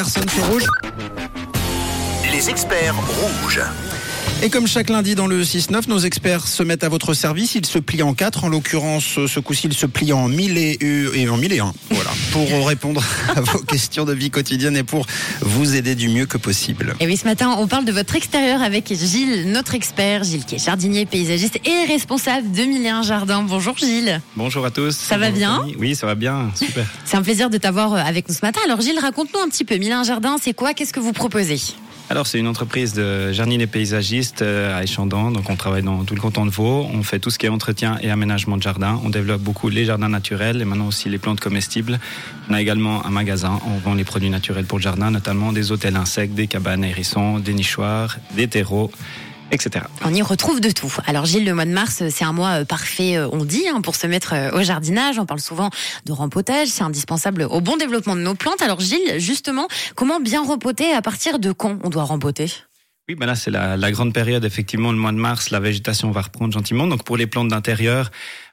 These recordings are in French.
Carson sur Rouge. Les experts rouges. Et comme chaque lundi dans le 6-9, nos experts se mettent à votre service. Ils se plient en quatre. En l'occurrence, ce coup-ci, ils se plient en mille et, et en mille et un. Voilà. Pour répondre à vos questions de vie quotidienne et pour vous aider du mieux que possible. Et oui, ce matin, on parle de votre extérieur avec Gilles, notre expert. Gilles qui est jardinier, paysagiste et responsable de Mille et un Jardins. Bonjour Gilles. Bonjour à tous. Ça va bien Oui, ça va bien. Super. C'est un plaisir de t'avoir avec nous ce matin. Alors Gilles, raconte-nous un petit peu. Mille et un Jardins, c'est quoi? Qu'est-ce que vous proposez? Alors c'est une entreprise de jardiniers paysagistes euh, à Échandon, donc on travaille dans tout le canton de Vaud, on fait tout ce qui est entretien et aménagement de jardin, on développe beaucoup les jardins naturels et maintenant aussi les plantes comestibles. On a également un magasin, on vend les produits naturels pour le jardin, notamment des hôtels insectes, des cabanes hérissons, des nichoirs, des terreaux etc. On y retrouve de tout. Alors Gilles, le mois de mars, c'est un mois euh, parfait, euh, on dit, hein, pour se mettre euh, au jardinage. On parle souvent de rempotage, c'est indispensable au bon développement de nos plantes. Alors Gilles, justement, comment bien rempoter À partir de quand on doit rempoter? Oui, ben là c'est la, la, grande période. Effectivement, le mois de mars, la végétation va reprendre gentiment. Donc pour les plantes d'intérieur,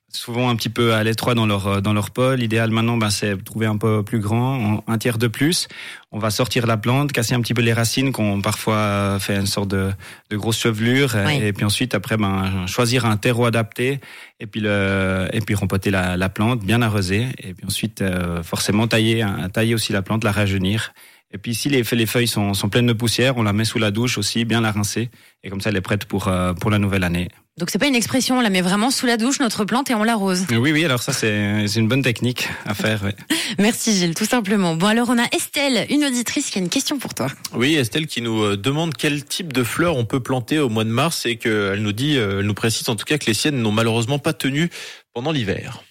souvent un petit peu à l'étroit dans leur euh, dans leur pôle. L'idéal maintenant, ben, c'est trouver un peu plus grand, un tiers de plus. On va sortir la plante, casser un petit peu les racines, qu'on parfois fait une sorte de, de grosse chevelure, et puis ensuite après, ben choisir un terreau adapté, et puis le et puis rempoter la, la plante, bien arroser, et puis ensuite euh, forcément tailler tailler aussi la plante, la rajeunir. Et puis si les, les feuilles sont, sont pleines de poussière, on la met sous la douche aussi, bien la rincer, et comme ça elle est prête pour euh, pour la nouvelle année. Donc c'est pas une expression, on la met vraiment sous la douche, notre plante, et on l'arrose. Oui, oui, alors ça c'est une bonne technique à faire. Merci Gilles, tout simplement. Bon alors on a Estelle, une auditrice qui a une question pour toi. Oui, Estelle qui nous euh, demande quel type de fleurs on peut planter au mois de mars et qu'elle nous dit, euh, elle nous précise en tout cas que les siennes n'ont malheureusement pas tenu pendant l'hiver.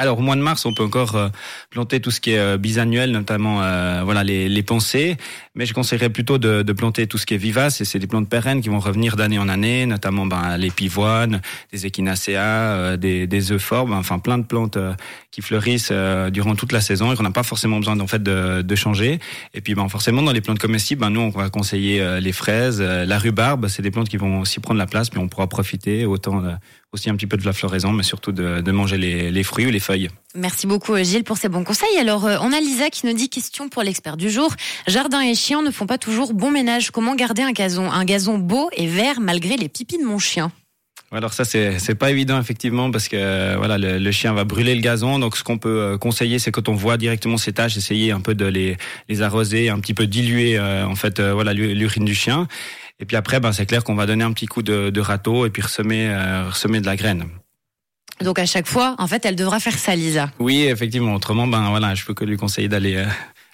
Alors au mois de mars, on peut encore euh, planter tout ce qui est euh, bisannuel, notamment euh, voilà les, les pensées. Mais je conseillerais plutôt de, de, planter tout ce qui est vivace et c'est des plantes pérennes qui vont revenir d'année en année, notamment ben, les pivoines, des echinacea, des, des euphorbes, enfin plein de plantes qui fleurissent durant toute la saison et qu'on n'a pas forcément besoin en fait de, de, changer. Et puis ben, forcément dans les plantes comestibles, ben, nous on va conseiller les fraises, la rhubarbe, c'est des plantes qui vont aussi prendre la place, puis on pourra profiter autant aussi un petit peu de la floraison, mais surtout de, de manger les, les, fruits ou les Merci beaucoup Gilles pour ces bons conseils. Alors euh, on a Lisa qui nous dit question pour l'expert du jour. Jardin et chien ne font pas toujours bon ménage. Comment garder un gazon, un gazon beau et vert malgré les pipis de mon chien? Alors ça c'est c'est pas évident effectivement parce que voilà le, le, chien va brûler le gazon donc ce qu'on peut euh, conseiller c'est quand on voit directement ces taches essayer un peu de les les arroser un petit peu diluer euh, en fait voilà l'urine du chien et puis après, ben, c'est clair qu'on va donner un petit coup de, de râteau et puis ressemer, euh, ressemer de la graine. Donc à chaque fois, en fait, elle devra faire ça, Lisa. Oui, effectivement. Autrement, ben voilà, je peux que lui conseiller d'aller euh,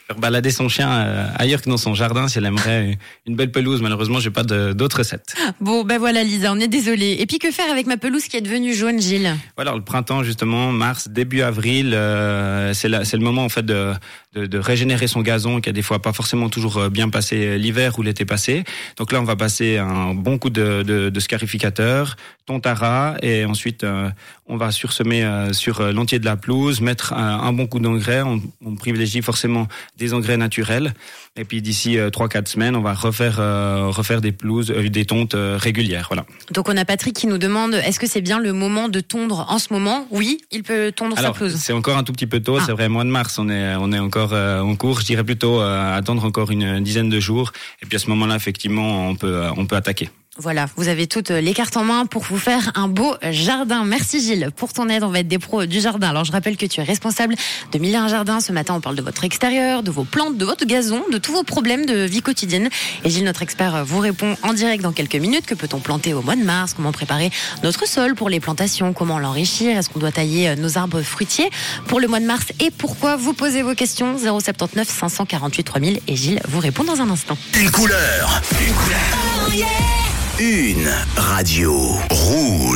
faire balader son chien euh, ailleurs que dans son jardin si elle aimerait une belle pelouse. Malheureusement, j'ai pas d'autres recettes. Bon, ben voilà, Lisa, on est désolé. Et puis que faire avec ma pelouse qui est devenue jaune, Gilles? Voilà, le printemps justement, mars, début avril, euh, c'est le moment en fait de de, de, régénérer son gazon qui a des fois pas forcément toujours euh, bien passé l'hiver ou l'été passé. Donc là, on va passer un bon coup de, de, de scarificateur, tontara, et ensuite euh, on va sursemer euh, sur l'entier de la pelouse, mettre un, bon coup d'engrais. On, on, privilégie forcément des engrais naturels. Et puis d'ici trois quatre semaines, on va refaire refaire des pelouses, des tontes régulières. Voilà. Donc on a Patrick qui nous demande est-ce que c'est bien le moment de tondre en ce moment? Oui, il peut tondre Alors, sa pelouse. C'est encore un tout petit peu tôt. Ah. C'est vrai, mois de mars, on est on est encore euh, en cours. Je dirais plutôt euh, attendre encore une dizaine de jours. Et puis à ce moment-là, effectivement, on peut, on peut attaquer. Voilà, vous avez toutes les cartes en main pour vous faire un beau jardin. Merci Gilles pour ton aide. On va être des pros du jardin. Alors je rappelle que tu es responsable de Mille un Jardin. Ce matin, on parle de votre extérieur, de vos plantes, de votre gazon, de tous vos problèmes de vie quotidienne. Et Gilles, notre expert, vous répond en direct dans quelques minutes. Que peut-on planter au mois de mars? Comment préparer notre sol pour les plantations? Comment l'enrichir? Est-ce qu'on doit tailler euh, nos arbres fruitiers pour le mois de mars? Et pourquoi Vous posez vos questions? 079 548 3000 et Gilles vous répond dans un instant. Une couleur. Une couleur. Oh yeah une radio rouge.